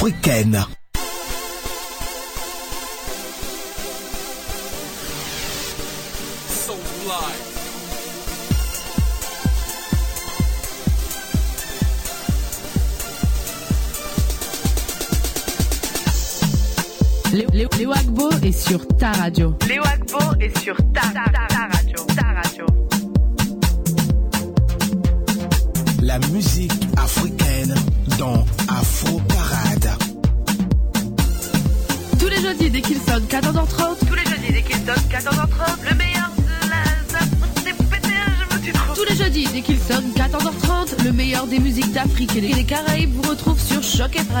africaine. Léo Agbo est sur ta radio. Léo Agbo est sur ta, ta, ta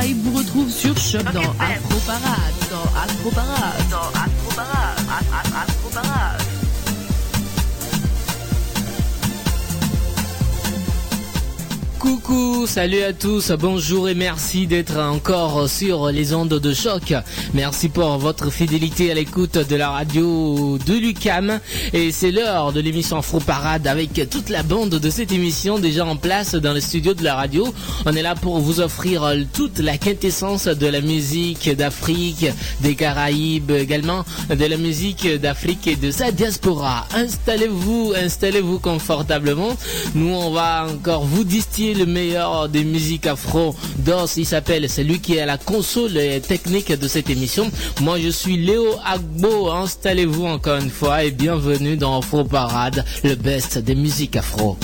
FM. vous retrouve sur Choc dans salut à tous, bonjour et merci d'être encore sur les ondes de choc. Merci pour votre fidélité à l'écoute de la radio de Lucam. Et c'est l'heure de l'émission Afro Parade avec toute la bande de cette émission déjà en place dans le studio de la radio. On est là pour vous offrir toute la quintessence de la musique d'Afrique, des Caraïbes, également de la musique d'Afrique et de sa diaspora. Installez-vous, installez-vous confortablement. Nous, on va encore vous distiller le meilleur des musiques afro d'os. Il s'appelle, c'est lui qui est à la console technique de cette émission. Moi, je suis Léo Agbo. Installez-vous encore une fois et bienvenue dans Afro Parade, le best des musiques afro.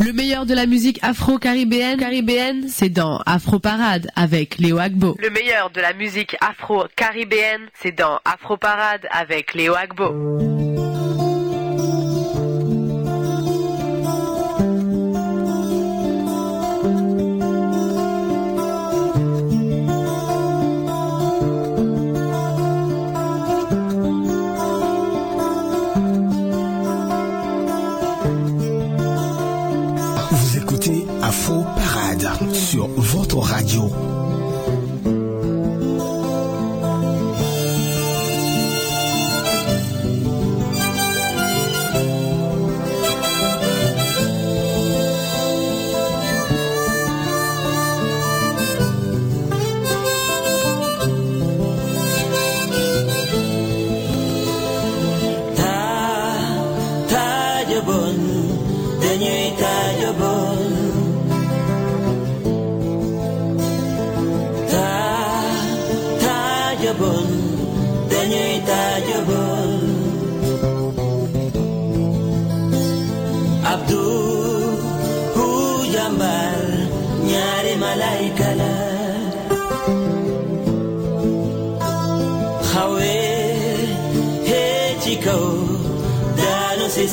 Le meilleur de la musique afro-caribéenne, caribéenne, c'est dans Afro Parade avec Léo Agbo. Le meilleur de la musique afro-caribéenne, c'est dans Afro Parade avec Léo Agbo. sur votre radio.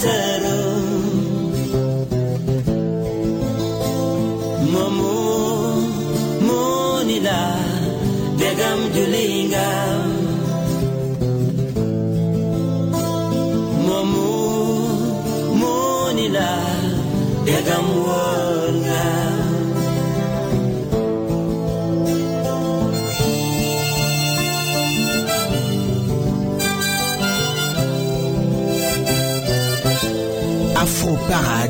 Afro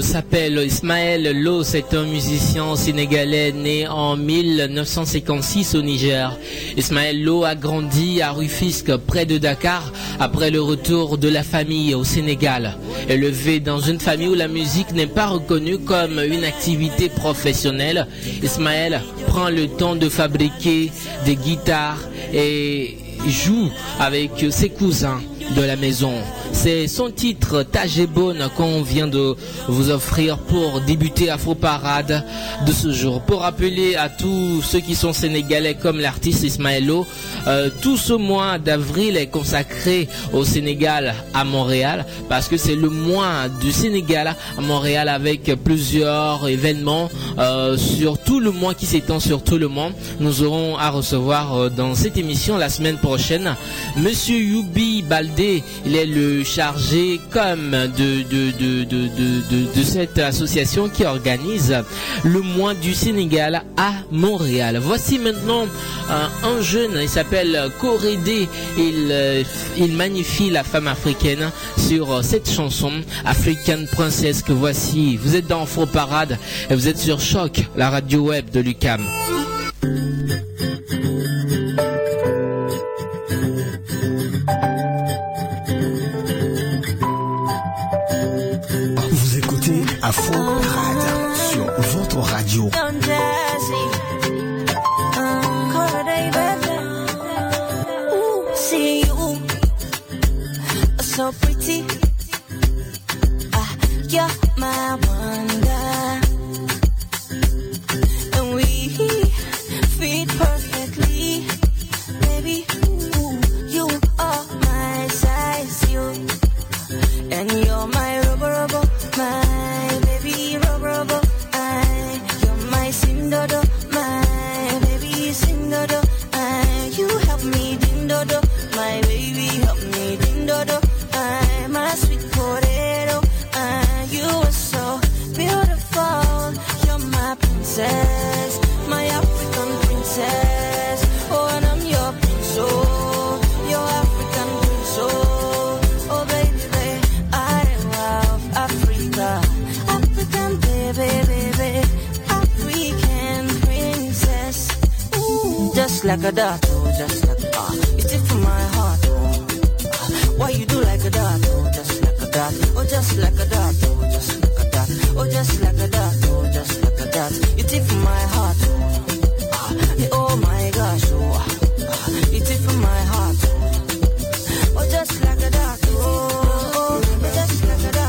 S'appelle Ismaël Lo, c'est un musicien sénégalais né en 1956 au Niger. Ismaël Lo a grandi à Rufisque, près de Dakar, après le retour de la famille au Sénégal. Élevé dans une famille où la musique n'est pas reconnue comme une activité professionnelle, Ismaël prend le temps de fabriquer des guitares et joue avec ses cousins de la maison. C'est son titre Tajebone qu'on vient de vous offrir pour débuter Afro Parade de ce jour. Pour rappeler à tous ceux qui sont sénégalais comme l'artiste Ismaëlo, euh, tout ce mois d'avril est consacré au Sénégal à Montréal parce que c'est le mois du Sénégal à Montréal avec plusieurs événements euh, sur tout le mois qui s'étend sur tout le monde. Nous aurons à recevoir euh, dans cette émission la semaine prochaine Monsieur Yubi Baldé. Il est le chargé comme de, de, cette association qui organise le mois du Sénégal à Montréal. Voici maintenant un jeune, il s'appelle Corédé. Il, il magnifie la femme africaine sur cette chanson African Princess que voici. Vous êtes dans Faux Parade et vous êtes sur Choc, la radio web de Lucam. A dot, oh, just like a ah, you tip for my heart, oh. Ah, Why you do like a dot, oh, just like a dot, oh, just like a dot, oh, just like a dot, oh, just like a dot, oh, just like a dot. You tip for my heart, oh. Oh my gosh, oh, ah, you tip for my heart, oh, oh just like a dot, oh, oh, just like a dot,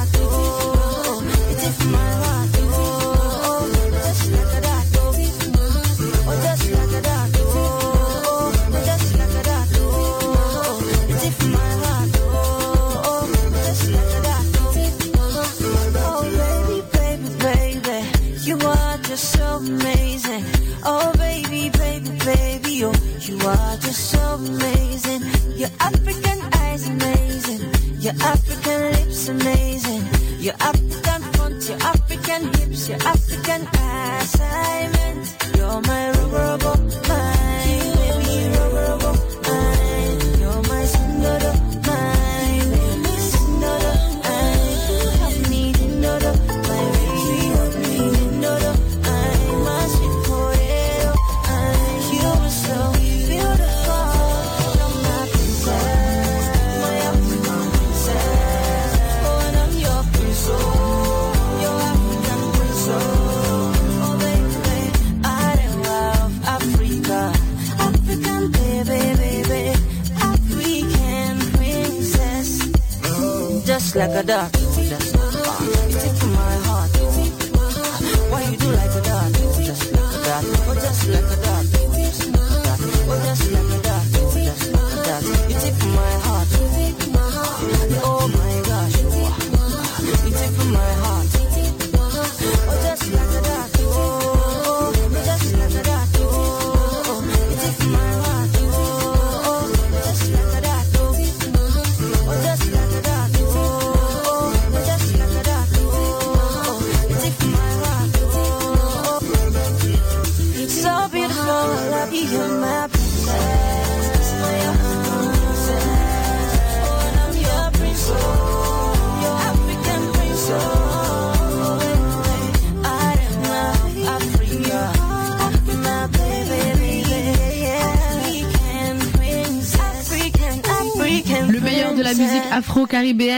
like a dot,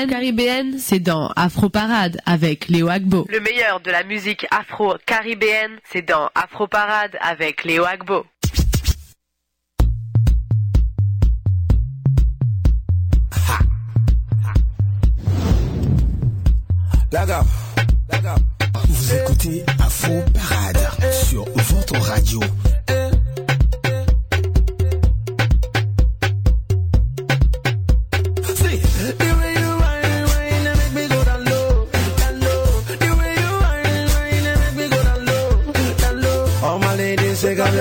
caribéenne, c'est dans Afro Parade avec Léo Agbo. Le meilleur de la musique afro-caribéenne, c'est dans Afro Parade avec Léo Agbo. Vous écoutez Afro Parade sur votre radio.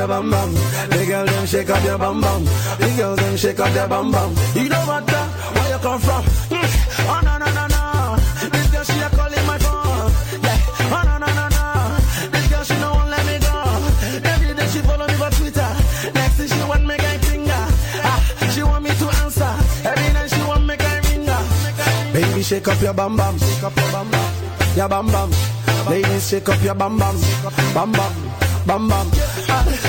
Your bum bum. The girl them shake up your bum bum. The girls them shake up their bum bum. You know what? uh, Where you come from? Mm. Oh no no no no. This girl she a calling my phone. Yeah. Oh no no no no. This girl she no won't let me go. Every day she follow me for Twitter. Next thing she want me guy finger. Ah, she want me to answer. Every night she want me guy finger. Baby shake up your bum bum. Shake up your bum bum. Your bum bum. Ladies shake up your bum bum. Bum bum. Bum bum. Ah,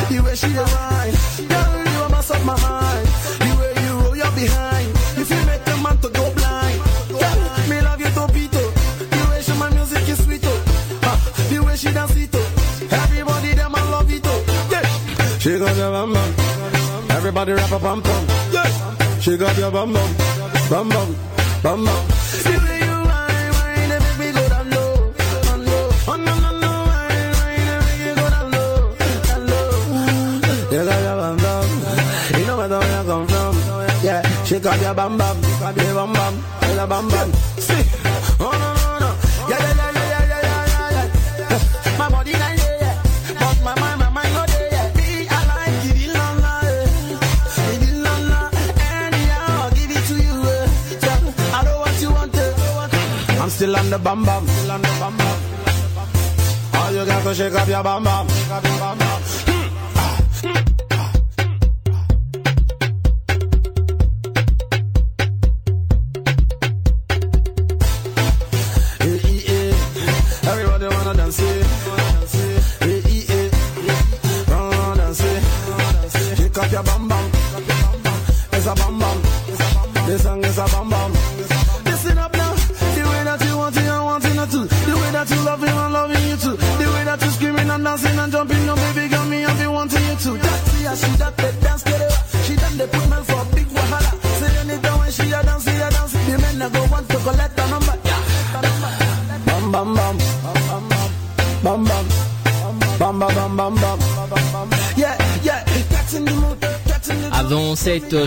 the way she dey whine. Girl you a mess up my mind. The way you roll your behind. If you make a man to go blind. Girl, me love you topito. The way she my music is sweet oh. Ah, the way she dance it oh. Everybody them I love it oh. Yeah. She got your bum bum. Everybody rap a bum bum. Yeah. She got your bum bum. Bum bum. Bum bum. She got your bum bum. Got your bum bum. Got your bum bum. See, oh no no no. Yeah yeah yeah yeah yeah yeah yeah yeah. My body not there yet, but my mind my mind not there yet. Me I like give it la la, give it la la. Anyhow, I'll give it to you. Yeah, I know what you want. eh. I'm still on the bum bum, still on the bum bum. All you got to shake up your bum bum, shake up your bum bum.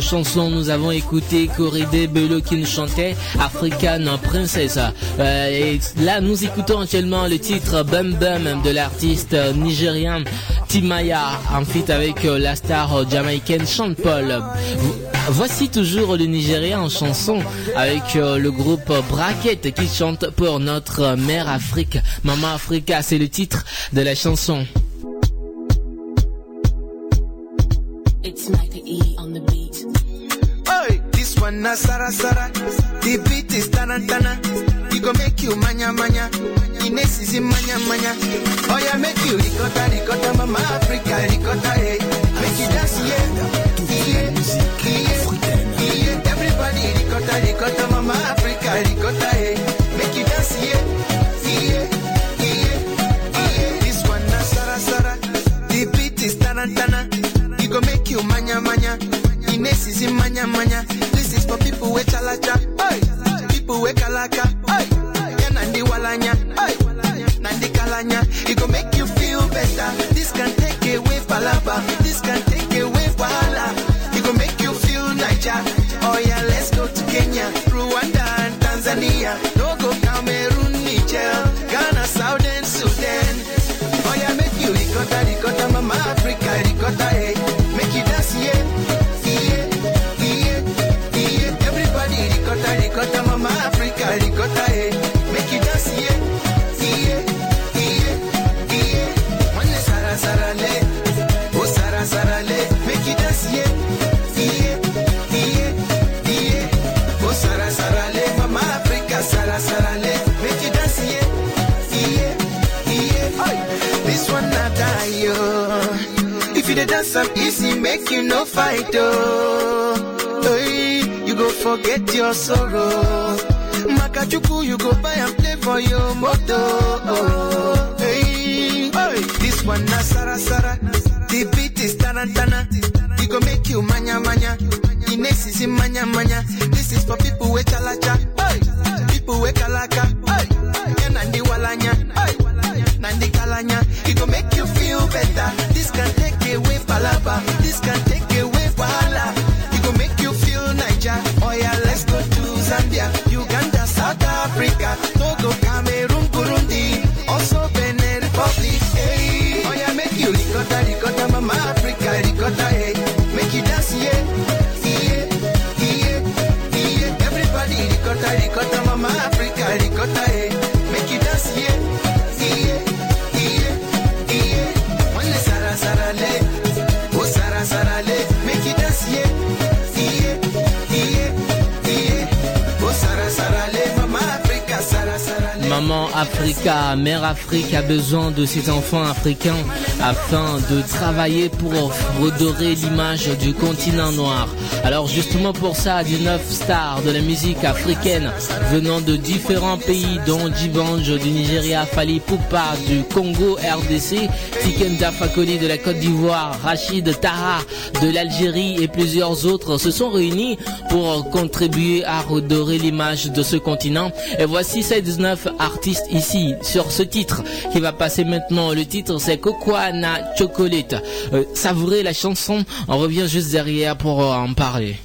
Chanson, nous avons écouté Corridé Bello qui nous chantait African Princess. Euh, et là, nous écoutons actuellement le titre Bum Bum de l'artiste nigérien Timaya en feat avec euh, la star jamaïcaine Sean Paul. Vo- Voici toujours le Nigérien en chanson avec euh, le groupe Bracket qui chante pour notre mère Afrique. Maman Africa, c'est le titre de la chanson. Hey, this one na Sara Sara. The beat is tana tana. It go make you manya manya. Ines is in manya manya. Oh yeah, make you ricotta ricotta, mama Africa ricotta hey. Eh. Make you dance yeah. Musique africaine. Yeah, everybody ricotta ricotta, mama Africa ricotta hey. Eh. Make you dance yeah. Yeah, yeah, yeah. This one na Sara Sara. The beat is tana tana. It go make you manya manya. Ines is in manya manya. Is for people with chalacha. Hey. People with kalaka. Hey. Yeah, nandi walanya. Hey. Nandi kalanya. It go make you feel better. This can take away palaba. This can take away wahala. It go make you feel Niger. fight, oh. Hey, you go forget your sorrow. Makachuku, you go buy and play for your moto. Oh. Hey, hey, this one na sara sara. The beat is tarantana. It go make you manya manya. The next is manya manya. This is for people with chalacha. Hey, people with kalaka. Hey, and Nandi walanya. Hey, and kalanya. It go make you feel better. This can take away palaba. This can take Africa, Mère Afrique a besoin de ses enfants africains afin de travailler pour redorer l'image du continent noir. Alors justement pour ça, 19 stars de la musique africaine venant de différents pays dont Djibange du Nigeria, Fali Poupa du Congo, RDC, Tiken Dafakoli de la Côte d'Ivoire, Rachid Taha de l'Algérie et plusieurs autres se sont réunis pour contribuer à redorer l'image de ce continent. Et voici ces 19 artistes ici sur ce titre qui va passer maintenant. Le titre c'est Cocoana Chocolate. Euh, savourez la chanson, on revient juste derrière pour euh, en parler.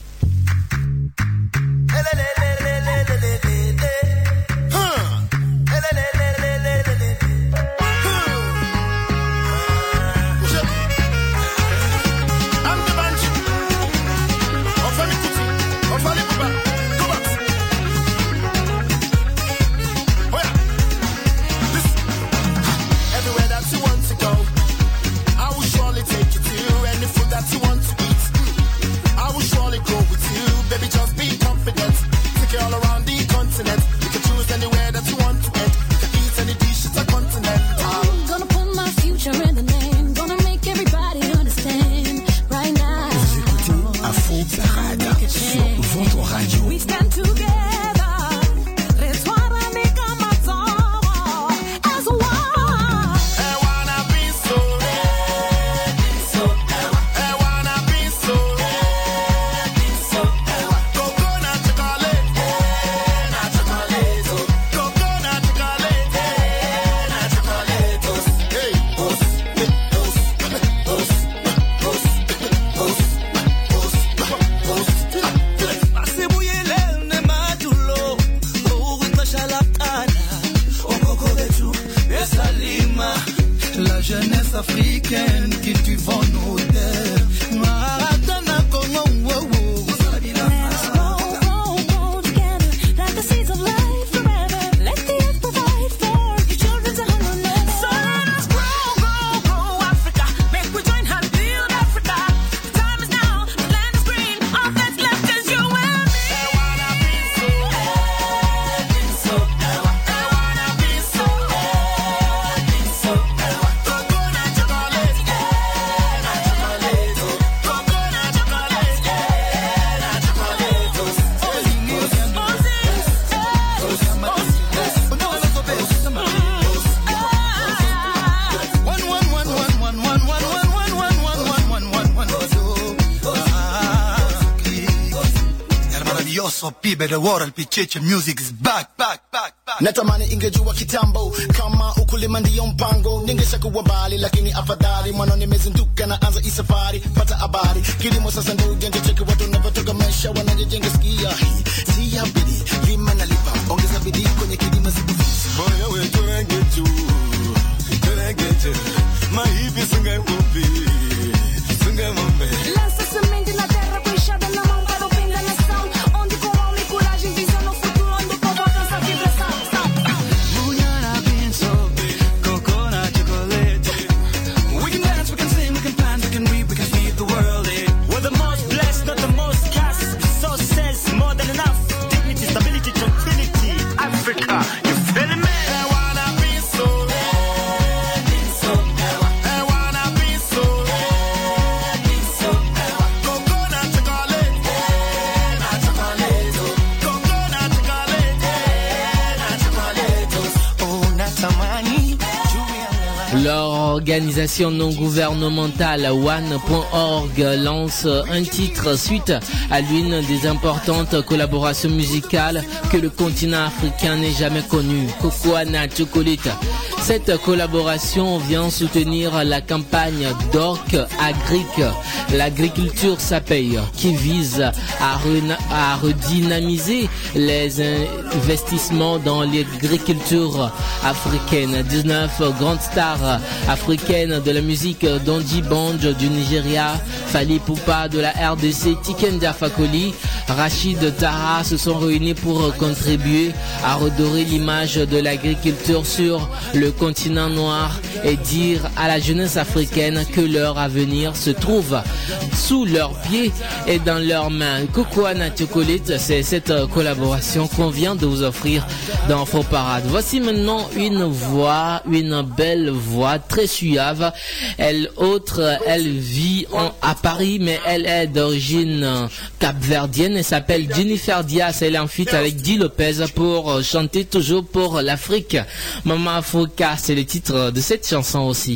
Maravilloso pibe de World, el Pichichi Music is back, back, back, back. natamani ingejua kitambo. Kama ukulima ndiyo mpango. Ningeshakuwa mbali lakini afadhali. Mwana nimezinduka na anza isafari pata habari kilimo sasa ndo ujenge cheki watu navyotoka maisha wanajejenga skia hii. Si ya bidii lima na lipa. Ongeza bidii kwenye kilimo sikufizi Moyo wetu wengetu, wengetu. Mahivi sunga ngombe, sunga ngombe. Lança semente na L'organisation non gouvernementale One.org lance un titre suite à l'une des importantes collaborations musicales que le continent africain n'ait jamais connue, Cocoana Chocolate. Cette collaboration vient soutenir la campagne d'Orc Agric, l'agriculture paye, qui vise à, redynamiser les investissements dans l'agriculture africaine. 19 grandes stars africaines de la musique, Dondi Banj du Nigeria, Fali Poupa de la RDC, Tiken Fakoli, Rachid Taha se sont réunis pour contribuer à redorer l'image de l'agriculture sur le continent noir et dire à la jeunesse africaine que leur avenir se trouve sous leurs pieds et dans leurs mains. Cocoana Chocolate, c'est cette collaboration qu'on vient de vous offrir dans Faux Parade. Voici maintenant une voix, une belle voix très suave. Elle autre, elle vit à Paris, mais elle est d'origine capverdienne. Elle s'appelle Jennifer Diaz. Elle est en feat avec Di Lopez pour euh, chanter toujours pour l'Afrique. Maman Africa, c'est le titre de cette chanson aussi.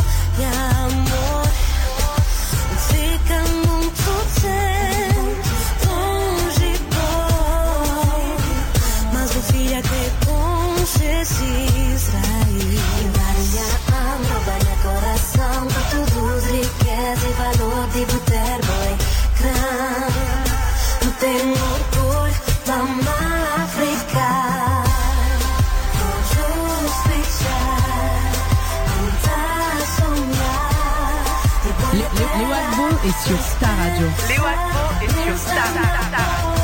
est sur Star Radio. Les Wagbo est sur Star Radio.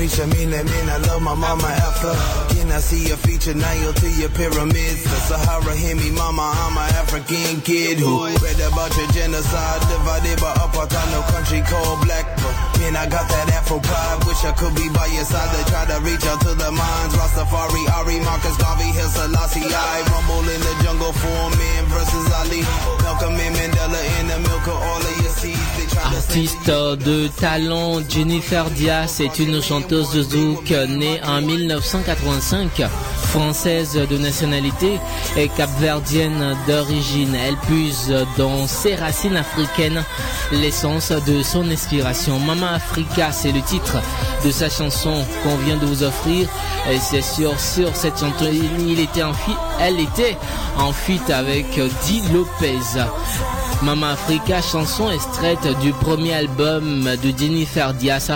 Reach that mean I love my mama after. Can I see your feature Nile to your pyramids? The Sahara, hear me, mama, I'm an African kid who read about your genocide, divided by apartheid, no country called black. But Artiste de talent, Jennifer Diaz est une chanteuse de zouk née en 1985, française de nationalité et capverdienne d'origine. Elle puise dans ses racines africaines l'essence de son inspiration. Africa, c'est le titre de sa chanson qu'on vient de vous offrir. Et c'est sur, sur cette chanson, elle était en feat avec Di Lopez. Mama Africa, chanson extraite du premier album de Jennifer Diaz,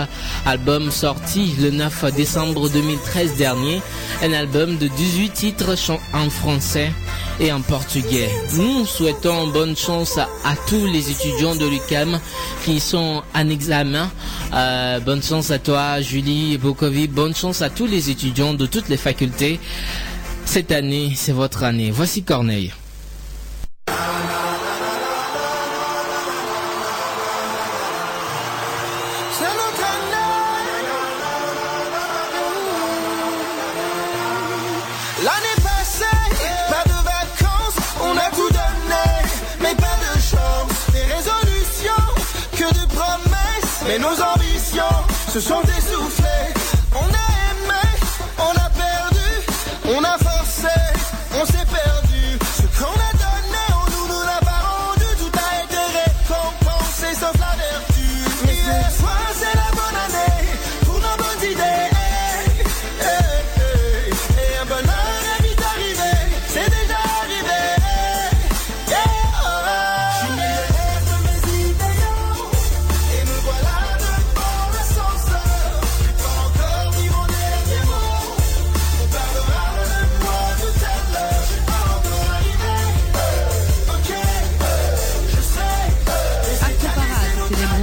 album sorti le 9 décembre 2013 dernier, un album de 18 titres en français et en portugais. Nous souhaitons bonne chance à, à tous les étudiants de l'UCAM qui sont en examen. Euh, bonne chance à toi, Julie Bokovi. Bonne chance à tous les étudiants de toutes les facultés. Cette année, c'est votre année. Voici Corneille.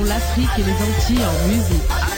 l'Afrique et les Antilles en musique.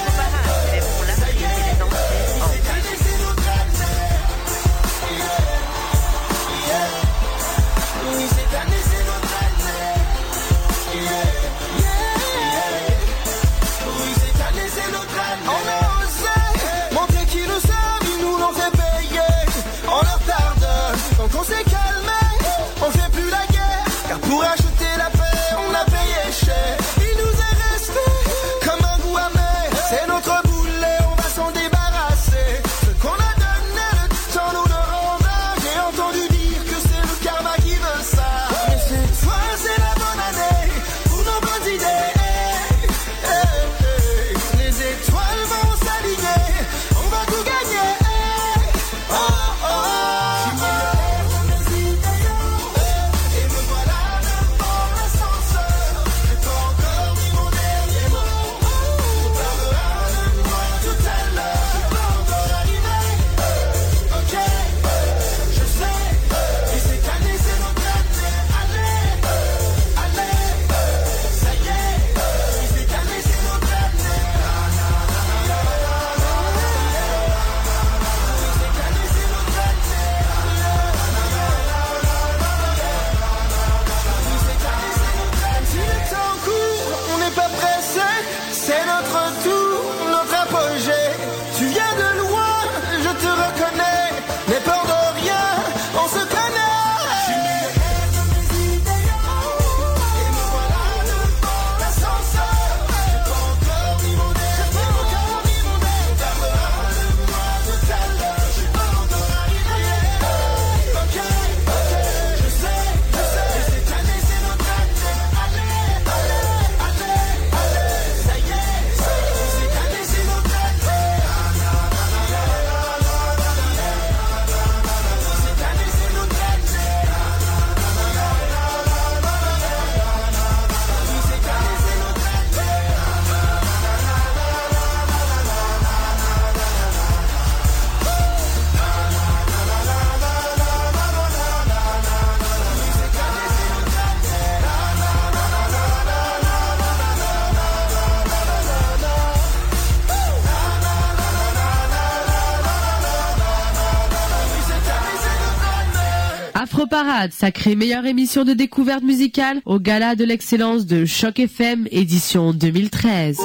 Sacrée meilleure émission de découverte musicale au Gala de l'excellence de Choc FM édition 2013.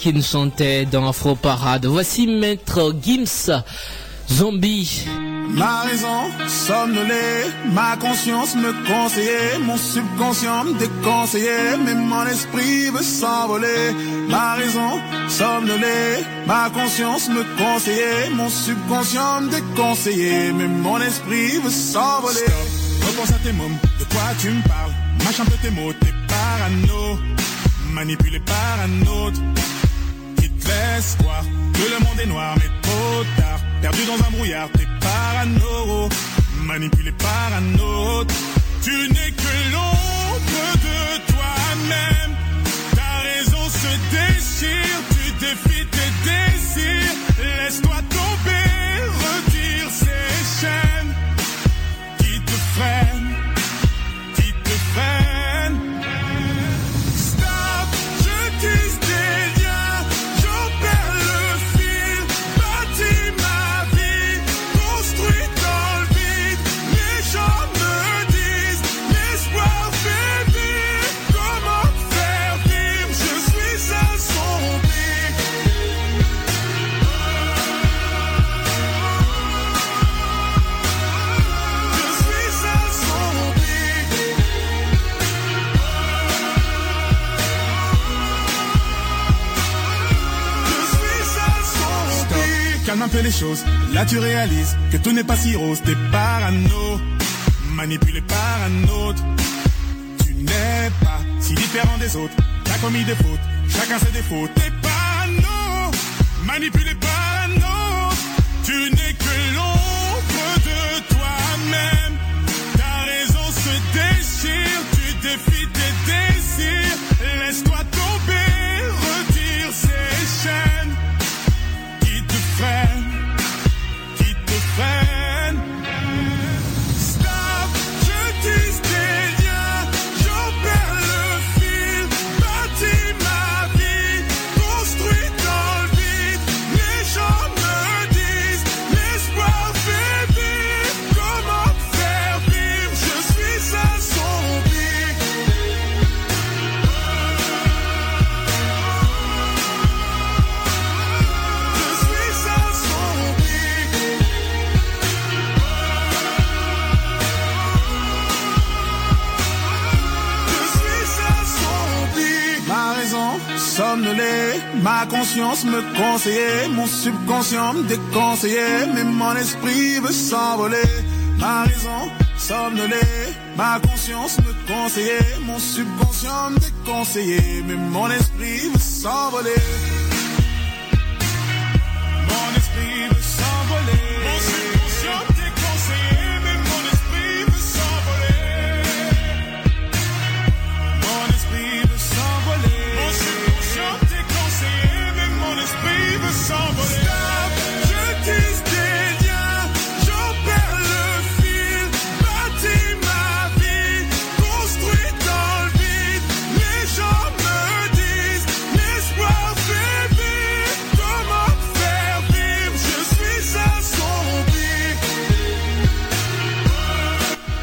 qui nous chantait dans Afro Parade. Voici Maître Gims, Zombie. Ma raison somnolée, ma conscience me conseillait, mon subconscient me déconseillait, mais mon esprit veut s'envoler. Ma raison somnolée, ma conscience me conseillait, mon subconscient me déconseillait, mais mon esprit veut s'envoler. Repense à tes mômes, de quoi tu me parles, mâche un peu tes mots, t'es parano, manipulé par un autre espoir que le monde est noir, mais trop tard. Perdu dans un brouillard, t'es parano, manipulé par un autre. Tu n'es que l'ombre de toi-même. tu réalises que tout n'est pas si rose, t'es parano, manipulé par un autre. Tu n'es pas si différent des autres, t'as commis des fautes, chacun ses défauts, t'es parano, manipulé par ma conscience me conseillait, mon subconscient me déconseillait, mais mon esprit veut s'envoler. Ma raison somnolée, ma conscience me conseillait, mon subconscient me déconseillait, mais mon esprit veut s'envoler.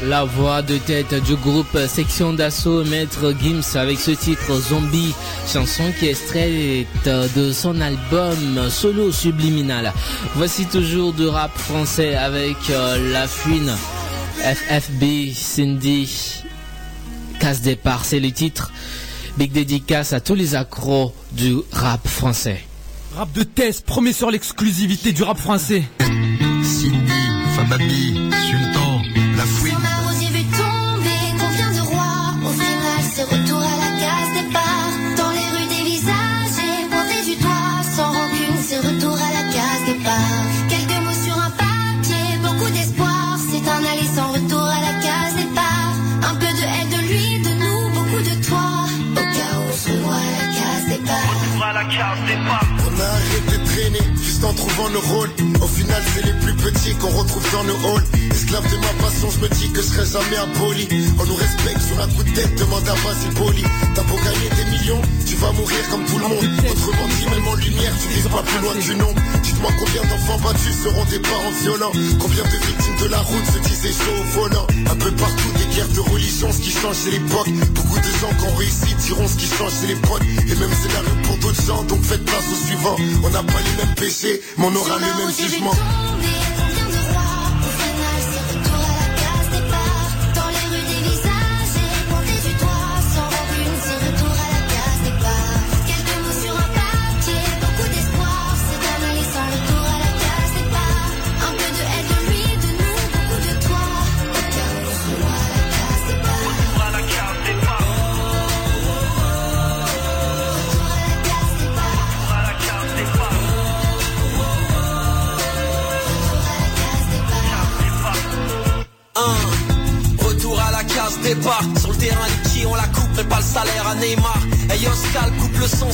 La voix de tête du groupe Section d'Assaut Maître Gims avec ce titre Zombie, chanson qui est extraite de son album Solo Subliminal. Voici toujours du rap français avec euh, La Fuine, FFB, Cindy, Casse Départ, c'est le titre. Big dédicace à tous les accros du rap français. Rap de test, promet sur l'exclusivité du rap français. Cindy, Famabi, Sultan, en trouvant nos rôles. Au final, c'est les petits qu'on retrouve dans nos halls. Esclave de ma passion, je me dis que je serai jamais impoli. On nous respecte sur un coup de tête, demande à Basile Poli. T'as beau gagner des millions, tu vas mourir comme tout le monde. Autrement dit, même en lumière, tu vises pas plus loin du nombre. Dites-moi combien d'enfants battus seront des parents violents. Combien de victimes de la route se disaient chaud au volant. Un peu partout, des guerres de religion, ce qui change, c'est l'époque. Beaucoup de gens qui ont réussi diront ce qui change, c'est l'époque. Et même scénario pour d'autres gens, donc faites place au suivant. On n'a pas les mêmes péchés, mais on aura le même jugement. Dans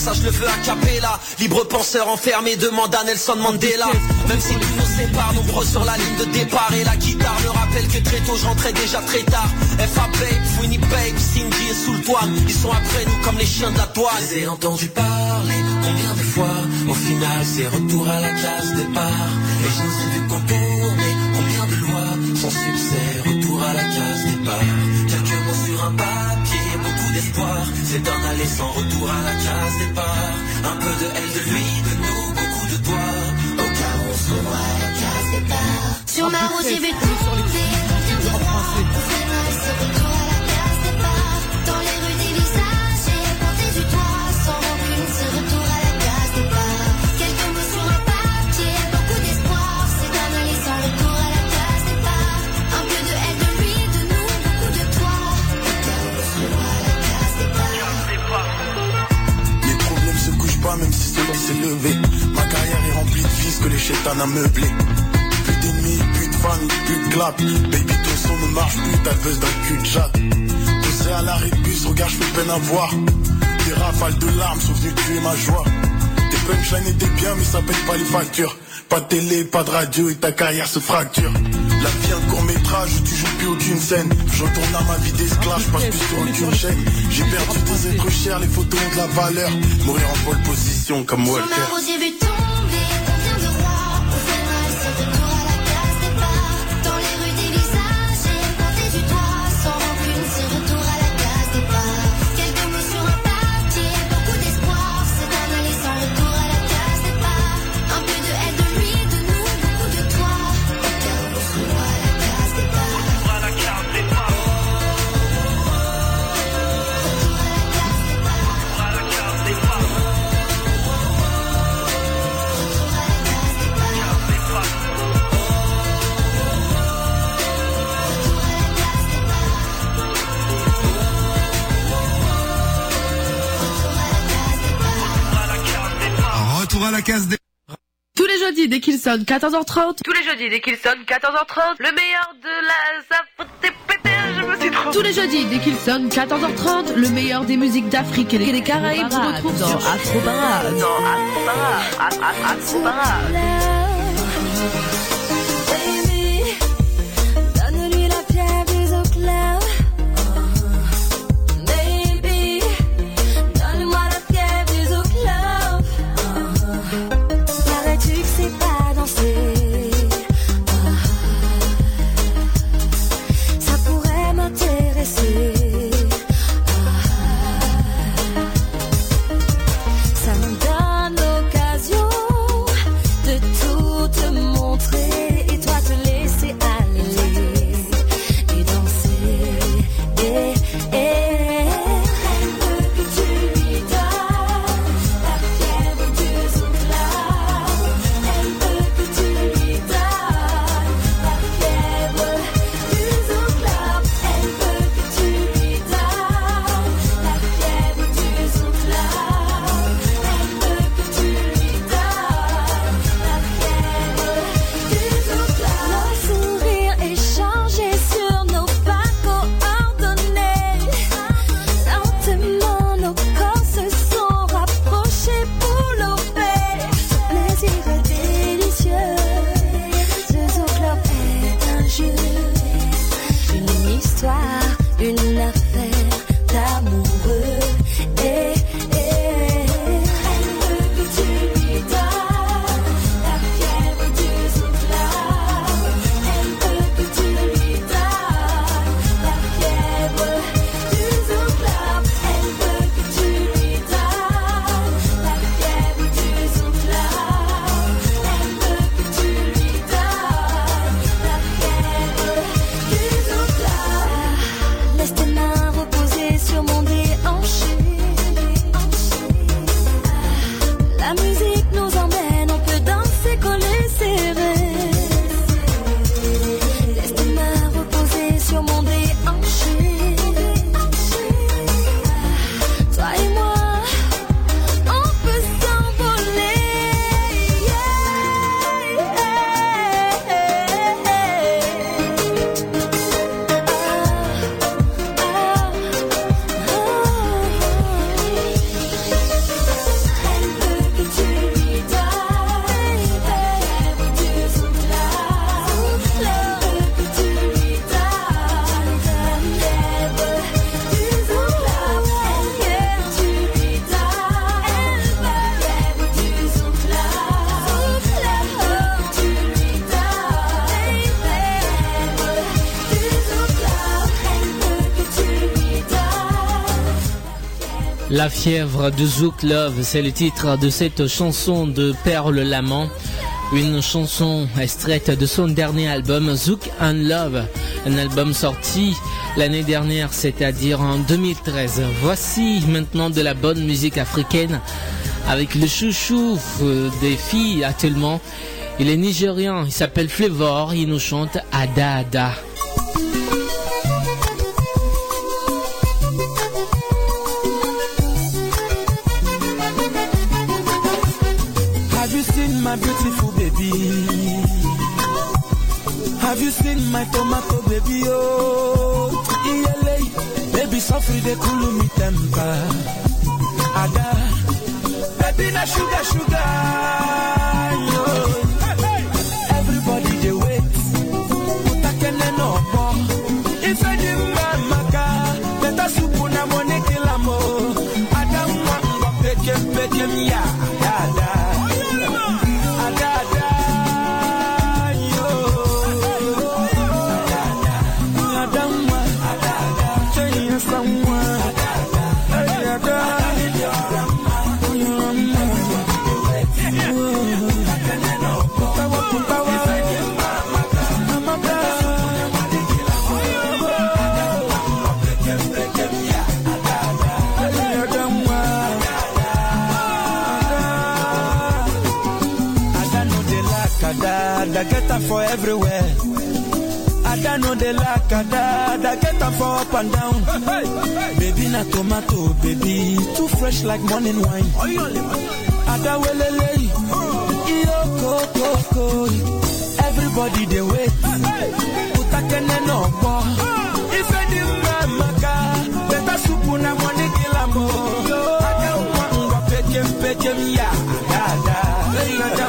coupe le veux à Capella Libre penseur enfermé demande à Nelson Mandela. Même si tout nous sépare nombreux sur la ligne de départ. Et la guitare me rappelle que très tôt je rentrais déjà très tard. FA Babe, Fouini Babe, Cindy et sous le toit Ils sont après nous comme les chiens de la douane Je les ai entendus parler combien de fois. Au final c'est retour à la case départ. Et je nous ai vu contourner combien de lois. Sans succès, retour à la case départ. Quelques mots sur un beaucoup d'espoir. C'est un aller sans retour à la case départ. Un peu de haine de lui, de nous, beaucoup de toi. Au cas où on se voit à la case départ. Sur ma rose, j'ai vu tomber de rois. A meublé. Plus d'ennemis, plus de famille, plus de clap. Baby, ton son ne marche plus, le buzz d'un cul de jatte. Posé à l'arrêt de bus, regarde, je fais peine à voir. Des rafales de larmes sont venues tuer ma joie. Tes punchlines étaient bien, mais ça paye pas les factures. Pas de télé, pas de radio et ta carrière se fracture. La vie un court métrage où tu joues plus aucune scène. Je retourne à ma vie d'esclave, je passe plus sur aucune chaîne. J'ai perdu des êtres chers, les photos ont de la valeur. Mourir en pole position comme Sur Tous les jeudis dès qu'il sonne 14h30. Tous les jeudis dès qu'il sonne 14h30. Le meilleur de la je me suis trop... Tous les jeudis dès qu'il sonne 14h30. Le meilleur des musiques d'Afrique et des Caraïbes dans Afro Dans Fièvre de Zouk Love, c'est le titre de cette chanson de Perle Lamant. Une chanson extraite de son dernier album Zouk and Love, un album sorti l'année dernière, c'est-à-dire en 2013. Voici maintenant de la bonne musique africaine avec le chouchou euh, des filles actuellement. Il est nigérien, il s'appelle Flavor, il nous chante Ada Ada. my tomato baby oh. Iyele, baby suffering they cool up and down. Baby na tomato, baby, too fresh like morning wine. Adawelele, iyo koko ko, everybody dey wait. Utakene no bo, ife di mba maka, better soup na money kilambo. Adawangwa pekem pekem ya, ada ada, ada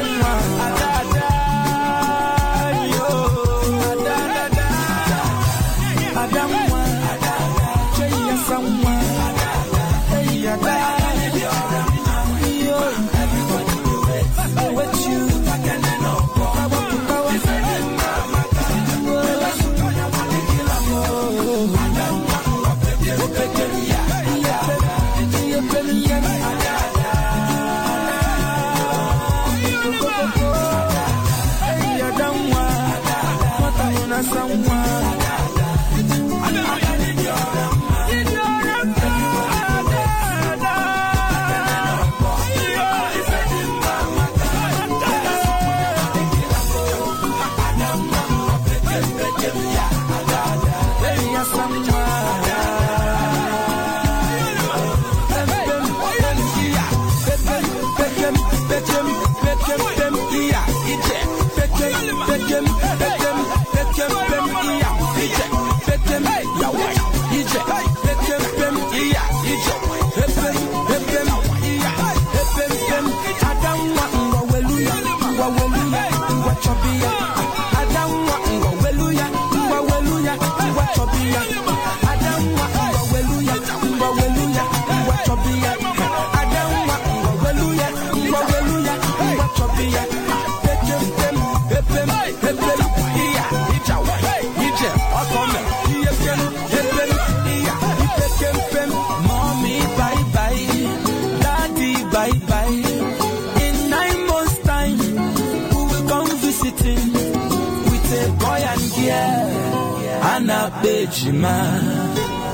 Bejima.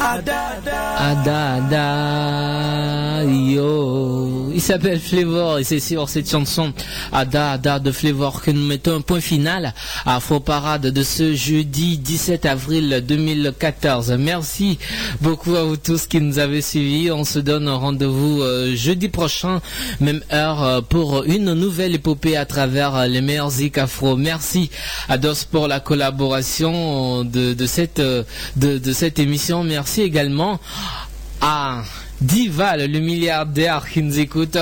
Adada. Ada, Ada, yo. Il s'appelle Flavor et c'est sur cette chanson Ada, Ada de Flavor que nous mettons un point final à Afro Parade de ce jeudi 17 avril 2014. Merci beaucoup à vous tous qui nous avez suivis. On se donne rendez-vous euh, jeudi prochain, même heure, euh, pour une nouvelle épopée à travers euh, les meilleurs zik afro. Merci à DOS pour la collaboration de, cette, de cette émission. Merci également à Dival, le milliardaire qui nous écoute.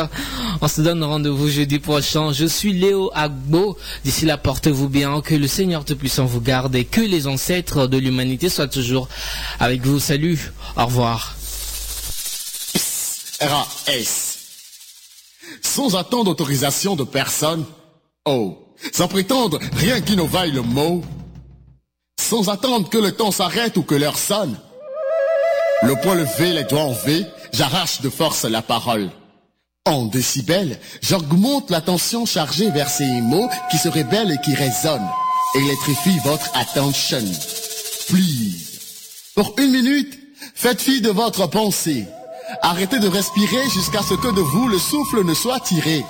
On se donne rendez-vous jeudi prochain. Je suis Léo Agbo. D'ici là, portez-vous bien. Que le Seigneur Tout-Puissant vous garde et que les ancêtres de l'humanité soient toujours avec vous. Salut. Au revoir. RAS. Sans attendre autorisation de personne. Oh. Sans prétendre rien qui ne vaille le mot. Sans attendre que le temps s'arrête ou que l'heure sonne. Le poing levé, les doigts en V, j'arrache de force la parole. En décibels, j'augmente la tension chargée vers ces mots qui se rebellent et qui résonnent. Électrifie votre attention. Please. Pour une minute, faites fi de votre pensée. Arrêtez de respirer jusqu'à ce que de vous le souffle ne soit tiré.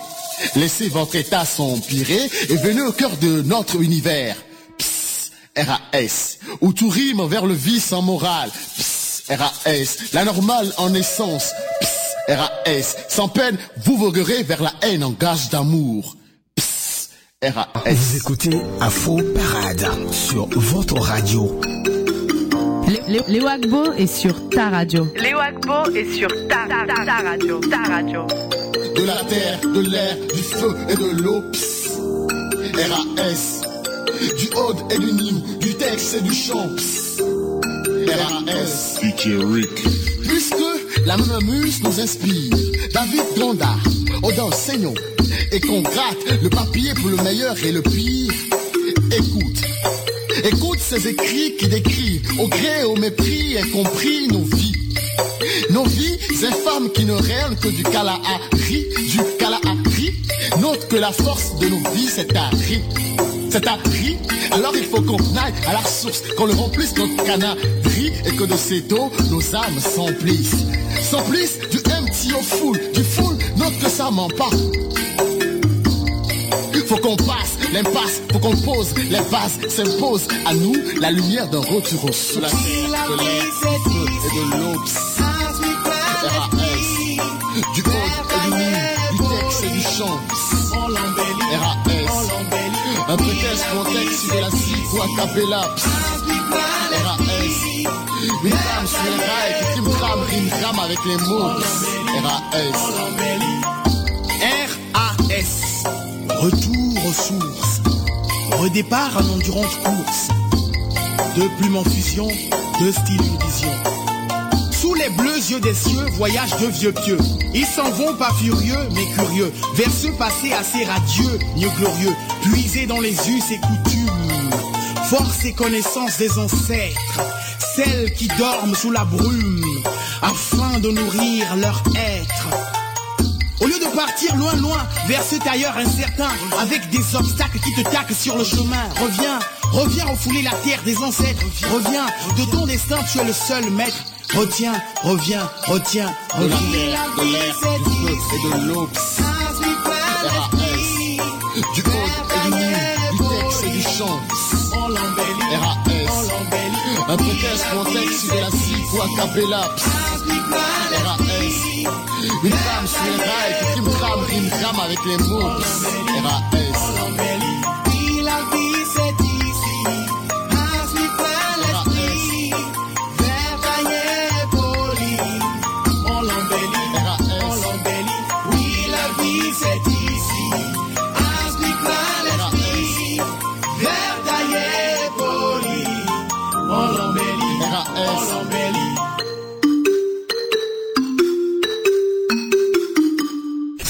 Laissez votre état s'empirer et venez au cœur de notre univers. Psst, RAS, où tout rime vers le vice en morale. Psst, RAS, la normale en essence. Psst, RAS, sans peine, vous voguerez vers la haine en gage d'amour. Psst, RAS. Vous écoutez Afro Parade sur votre radio. Lé- Lé- Léo Agbo est sur ta radio. Léo Agbo est sur ta, ta, ta, ta radio. Ta radio. de la terre, de l'air, du feu et de l'eau. Psst. RAS. Du Aude et du Nîmes, du texte et du chant. RAS. Puisque la même muse nous inspire, David Gondard, Odin Seignon, et qu'on gratte le papier pour le meilleur et le pire, écoute. Écoute ces écrits qui décrivent au gré au mépris et compris nos vies. Nos vies infâmes qui ne règnent que du Kalahari, du Kalahari. Note que la force de nos vies c'est à rire. C'est à rire. Alors il faut qu'on aille à la source, qu'on le remplisse notre canari et que de cette eau nos âmes s'emplissent. S'emplissent du empty au full, du full, note que ça ment pas. Faut qu'on passe l'impasse, faut qu'on pose les bases, s'impose à nous la lumière d'un retour au soleil. De l'air, du feu et de l'eau. RAS, du haut et du nu, du texte et du chant. RAS. Un prétexte contexte de la cible ou a cappella. RAS. Une femme sur les rails qui trime trame, rime trame avec les mots. RAS. RAS. Retour aux sources. Redépart en endurance course. Deux plumes en fusion, deux styles une vision. Yeux des cieux, voyage de vieux pieux. Ils s'en vont pas furieux, mais curieux, vers ce passé assez radieux, mieux glorieux, puisés dans les us et coutumes. Force et connaissance des ancêtres, celles qui dorment sous la brume, afin de nourrir leur être. Au lieu de partir loin, loin, vers cet ailleurs incertain, avec des obstacles qui te taquent sur le chemin, reviens, reviens refouler la terre des ancêtres, reviens, de ton destin tu es le seul maître, retiens, reviens, retiens, De reviens. terre, de l'air, du feu et de l'eau. RAS. Du haut et du nu, du texte et du chant. RAS. Un prétexte contexte de la cible ou a cappella. RAS. Une femme sur les rails qui trime trame, rime trame avec les mots. RAS.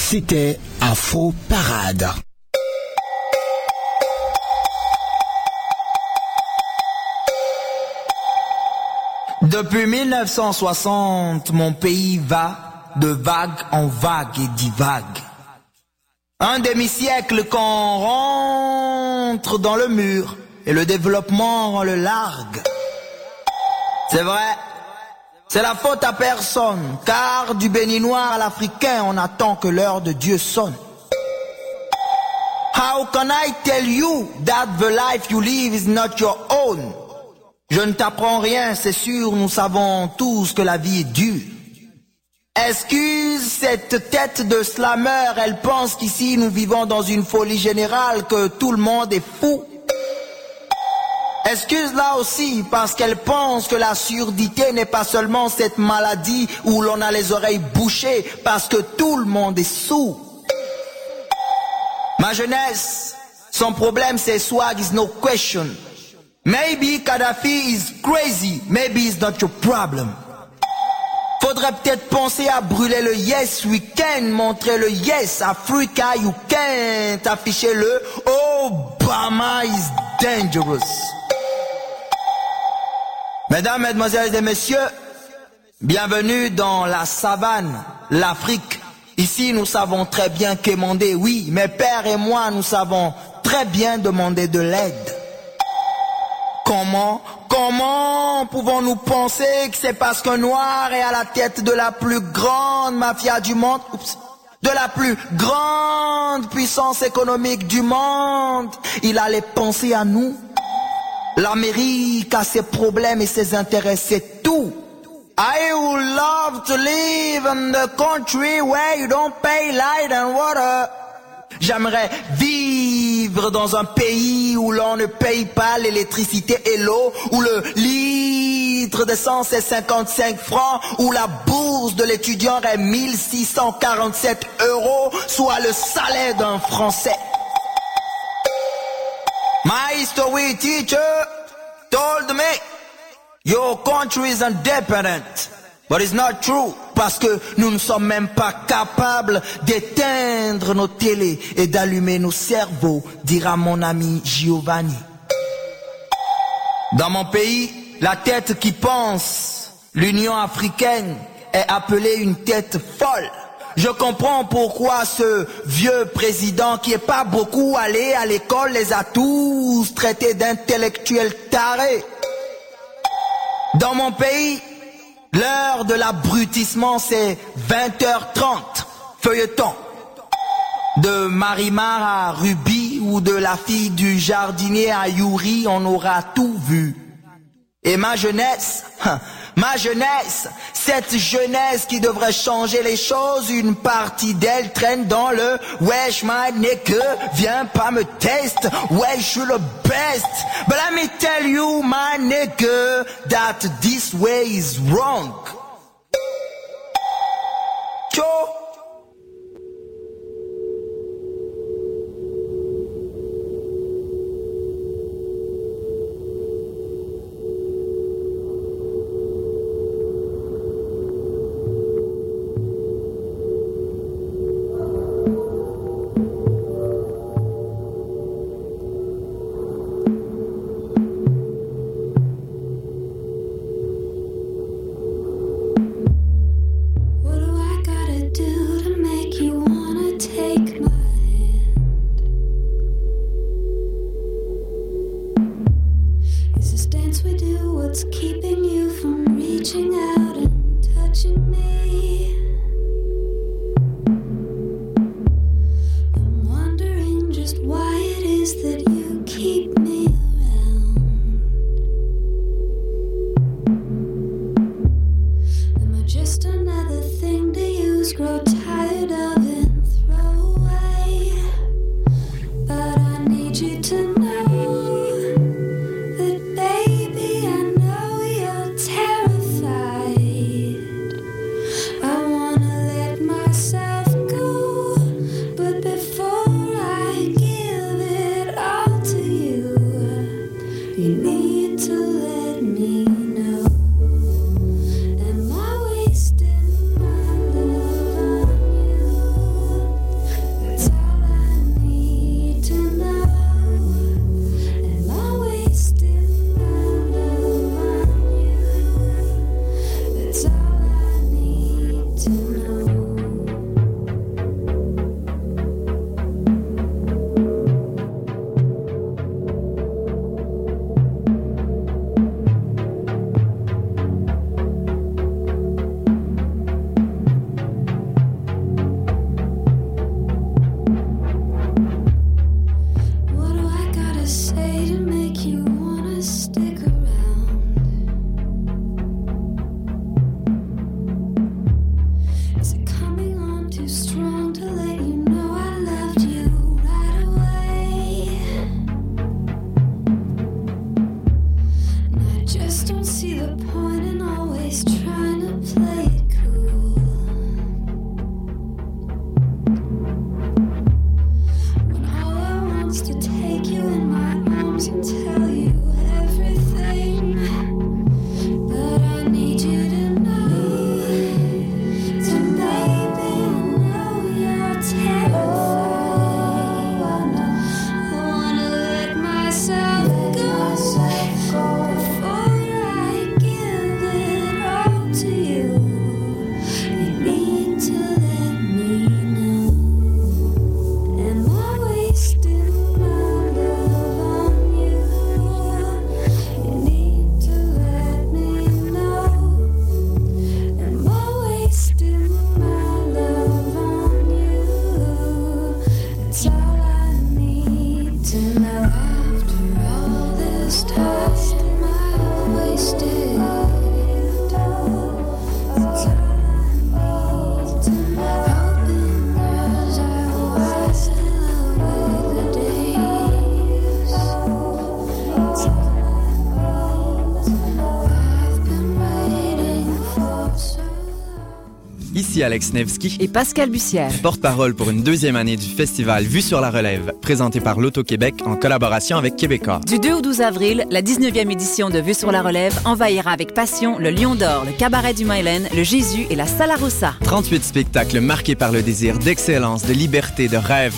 C'était Afro Parade. Depuis 1960, mon pays va de vague en vague et divague. Un demi-siècle qu'on rentre dans le mur et le développement le largue. C'est vrai, c'est la faute à personne, car du béninois à l'africain, on attend que l'heure de Dieu sonne. How can I tell you that the life you live is not your own? Je ne t'apprends rien, c'est sûr, nous savons tous que la vie est dure. Excuse cette tête de slammer, elle pense qu'ici nous vivons dans une folie générale, que tout le monde est fou. Excuse là aussi parce qu'elle pense que la surdité n'est pas seulement cette maladie où l'on a les oreilles bouchées parce que tout le monde est sourd. Ma jeunesse, son problème c'est swag is no question. Maybe Kadhafi is crazy, maybe it's not your problem. Faudrait peut-être penser à brûler le Yes Weekend, montrer le Yes Africa You Can't, afficher le Obama is dangerous. Mesdames, Mesdemoiselles et Messieurs, bienvenue dans la savane, l'Afrique. Ici, nous savons très bien quémander, oui, mes pères et moi, nous savons très bien demander de l'aide. Comment, comment pouvons-nous penser que c'est parce qu'un noir est à la tête de la plus grande mafia du monde, oups, de la plus grande puissance économique du monde, il allait penser à nous? L'Amérique a ses problèmes et ses intérêts, c'est tout. I would love to live in the country where you don't pay light and water. J'aimerais vivre dans un pays où l'on ne paye pas l'électricité et l'eau, où le litre d'essence est 55 francs, où la bourse de l'étudiant est 1647 euros, soit le salaire d'un Français. My history teacher told me your country is independent. But it's not true parce que nous ne sommes même pas capables d'éteindre nos télés et d'allumer nos cerveaux, dira mon ami Giovanni. Dans mon pays, la tête qui pense, l'Union africaine, est appelée une tête folle. Je comprends pourquoi ce vieux président qui est pas beaucoup allé à l'école les a tous traités d'intellectuels tarés. Dans mon pays, l'heure de l'abrutissement c'est 20h30, feuilleton. De Marimar à Ruby ou de la fille du jardinier à Yuri, on aura tout vu. Et ma jeunesse, Ma jeunesse, cette jeunesse qui devrait changer les choses, une partie d'elle traîne dans le wesh my nigga, viens pas me test, wesh je suis le best. But let me tell you my nigga that this way is wrong. Alex Nevsky et Pascal Bussière. Porte-parole pour une deuxième année du festival Vue sur la relève, présenté par l'Auto-Québec en collaboration avec Québécois. Du 2 au 12 avril, la 19e édition de Vue sur la relève envahira avec passion le Lion d'Or, le Cabaret du Mylène, le Jésus et la Salarossa. 38 spectacles marqués par le désir d'excellence, de liberté, de rêve,